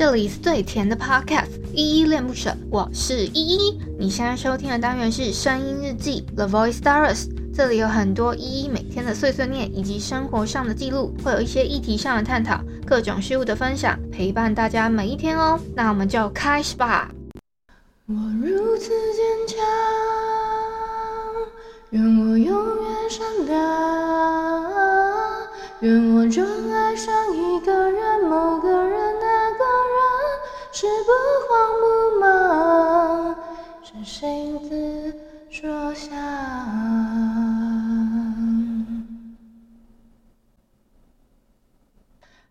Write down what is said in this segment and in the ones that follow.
这里是最甜的 Podcast，依依恋不舍，我是依依。你现在收听的单元是声音日记 The Voice Diaries，这里有很多依依每天的碎碎念以及生活上的记录，会有一些议题上的探讨，各种事物的分享，陪伴大家每一天哦。那我们就开始吧。我如此坚强，愿我永远善良，愿我总爱上一个人，某，个人是不慌不忙，是谁自说想。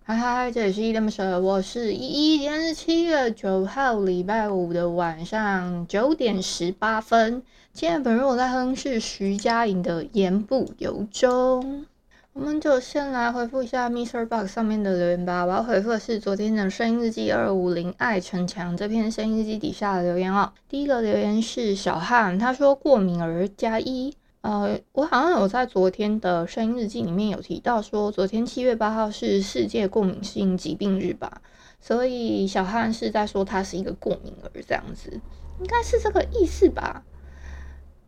嗨嗨，这里是依依恋不舍，我是依依。今天是七月九号，礼拜五的晚上九点十八分。今天本日我在哼是徐佳莹的《言不由衷》。我们就先来回复一下 MixerBox 上面的留言吧。我要回复的是昨天的声音日记二五零爱逞强这篇声音日记底下的留言哦。第一个留言是小汉，他说过敏儿加一。呃，我好像有在昨天的声音日记里面有提到说，昨天七月八号是世界过敏性疾病日吧，所以小汉是在说他是一个过敏儿这样子，应该是这个意思吧？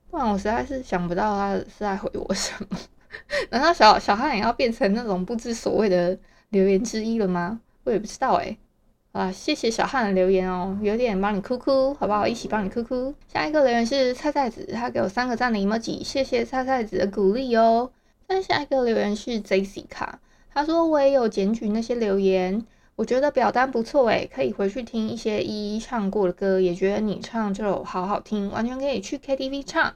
不然我实在是想不到他是在回我什么。难道小小汉也要变成那种不知所谓的留言之一了吗？我也不知道诶。啊，谢谢小汉的留言哦，有点帮你哭哭，好不好？一起帮你哭哭。下一个留言是菜菜子，他给我三个赞的 emoji，谢谢菜菜子的鼓励哦。再下一个留言是 Jessica，他说我也有检举那些留言，我觉得表单不错诶，可以回去听一些依依唱过的歌，也觉得你唱就好好听，完全可以去 KTV 唱。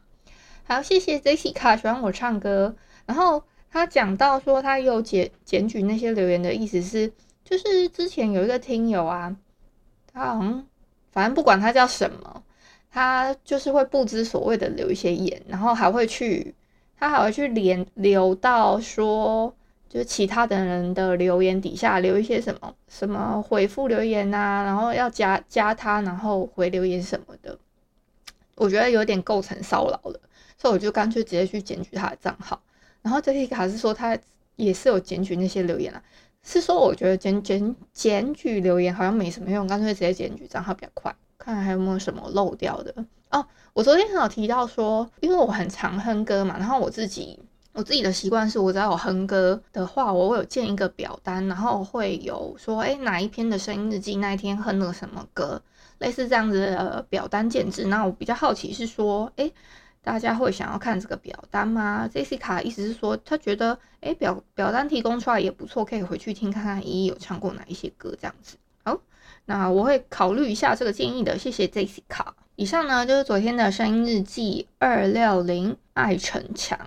好，谢谢 Jessica 喜欢我唱歌。然后他讲到说他有检检举那些留言的意思是。就是之前有一个听友啊，他好像反正不管他叫什么，他就是会不知所谓的留一些言，然后还会去，他还会去连留到说，就是其他的人的留言底下留一些什么什么回复留言啊，然后要加加他，然后回留言什么的，我觉得有点构成骚扰了，所以我就干脆直接去检举他的账号，然后这里还是说他也是有检举那些留言啊。是说，我觉得检检检举留言好像没什么用，干脆直接检举账号比较快。看还有没有什么漏掉的哦。我昨天很有提到说，因为我很常哼歌嘛，然后我自己我自己的习惯是，我只要有哼歌的话，我会有建一个表单，然后会有说，哎，哪一篇的声音日记那一天哼了什么歌，类似这样子的表单建置。那我比较好奇是说，哎。大家会想要看这个表单吗？Jessica 意思是说，他觉得，哎，表表单提供出来也不错，可以回去听看看依依有唱过哪一些歌这样子。好，那我会考虑一下这个建议的，谢谢 Jessica。以上呢就是昨天的声音日记二六零爱逞强，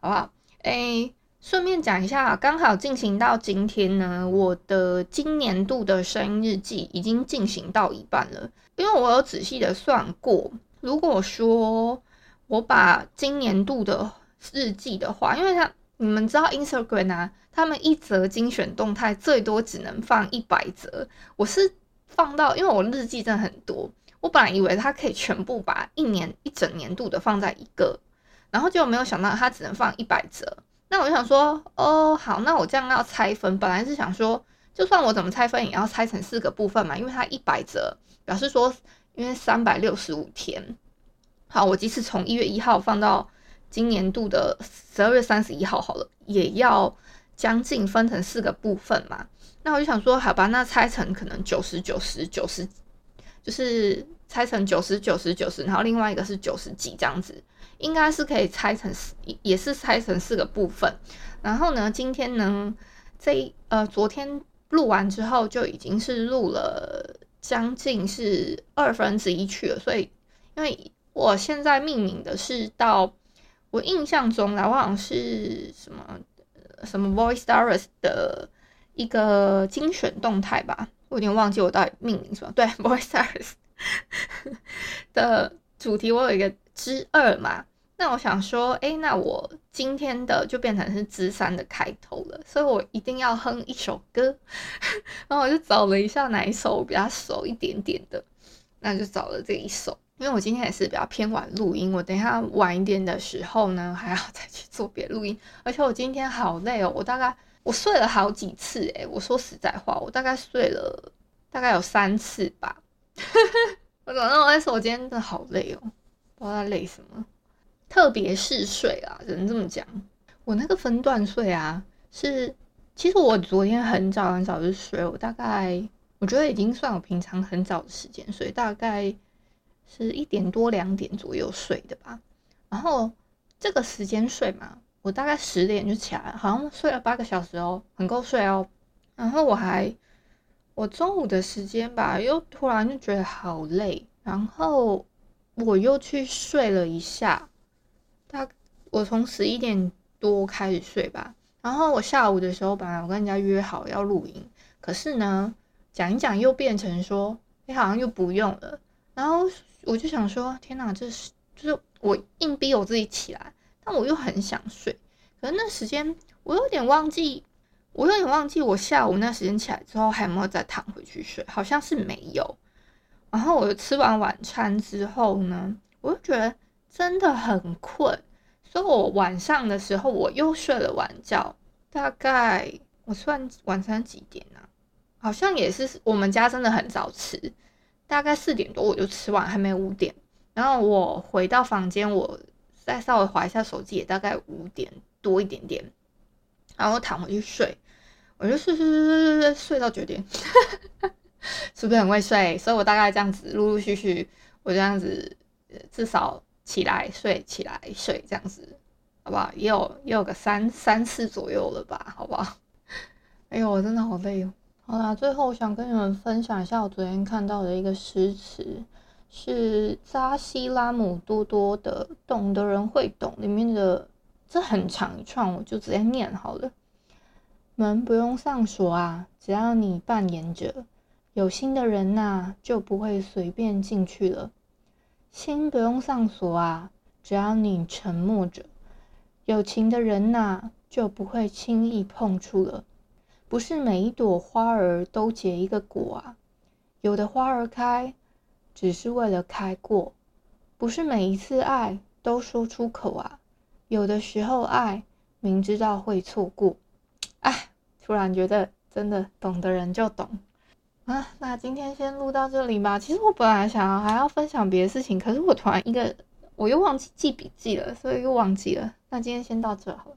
好不好？哎，顺便讲一下，刚好进行到今天呢，我的今年度的声音日记已经进行到一半了，因为我有仔细的算过，如果说。我把今年度的日记的话，因为他你们知道 Instagram 啊，他们一则精选动态最多只能放一百则。我是放到，因为我日记真的很多，我本来以为它可以全部把一年一整年度的放在一个，然后就没有想到它只能放一百则。那我就想说，哦，好，那我这样要拆分，本来是想说，就算我怎么拆分，也要拆成四个部分嘛，因为它一百则，表示说，因为三百六十五天。好，我即使从一月一号放到今年度的十二月三十一号好了，也要将近分成四个部分嘛。那我就想说，好吧，那拆成可能九十九十九十，就是拆成九十九十九十，然后另外一个是九十几这样子，应该是可以拆成四，也是拆成四个部分。然后呢，今天呢，这呃昨天录完之后就已经是录了将近是二分之一去了，所以因为。我现在命名的是到我印象中来，我好像是什么什么 Voice Diaries 的一个精选动态吧，我有点忘记我到底命名什么。对，Voice Diaries 的主题我有一个之二嘛，那我想说，哎、那我今天的就变成是之三的开头了，所以我一定要哼一首歌，然后我就找了一下哪一首我比较熟一点点的，那就找了这一首。因为我今天也是比较偏晚录音，我等一下晚一点的时候呢，还要再去做别录音，而且我今天好累哦，我大概我睡了好几次诶，我说实在话，我大概睡了大概有三次吧。我早上我在说，我今天真的好累哦，不知道累什么。特别嗜睡啊，只能这么讲。我那个分段睡啊，是其实我昨天很早很早就睡，我大概我觉得已经算我平常很早的时间睡，大概是一点多两点左右睡的吧。然后这个时间睡嘛，我大概十点就起来，好像睡了八个小时哦，很够睡哦。然后我还我中午的时间吧，又突然就觉得好累，然后我又去睡了一下。大我从十一点多开始睡吧，然后我下午的时候本来我跟人家约好要露营，可是呢讲一讲又变成说你好像又不用了，然后我就想说天哪，这是就是我硬逼我自己起来，但我又很想睡，可是那时间我有点忘记，我有点忘记我下午那时间起来之后还有没有再躺回去睡，好像是没有。然后我吃完晚餐之后呢，我就觉得。真的很困，所以我晚上的时候我又睡了晚觉。大概我算晚餐几点呢？好像也是我们家真的很早吃，大概四点多我就吃完，还没五点。然后我回到房间，我再稍微划一下手机，也大概五点多一点点。然后躺回去睡，我就睡睡睡睡睡睡到九点，是不是很会睡？所以我大概这样子陆陆续续，我这样子至少。起来睡，起来睡，这样子，好不好？也有也有个三三次左右了吧，好不好？哎呦，我真的好累哦。好啦，最后我想跟你们分享一下我昨天看到的一个诗词，是扎西拉姆多多的《懂的人会懂》里面的，这很长一串，我就直接念好了。门不用上锁啊，只要你扮演着有心的人呐，就不会随便进去了。心不用上锁啊，只要你沉默着，有情的人呐、就不会轻易碰触了。不是每一朵花儿都结一个果啊，有的花儿开，只是为了开过。不是每一次爱都说出口啊，有的时候爱明知道会错过。哎，突然觉得真的懂的人就懂。啊，那今天先录到这里吧。其实我本来想要还要分享别的事情，可是我突然一个我又忘记记笔记了，所以又忘记了。那今天先到这好了。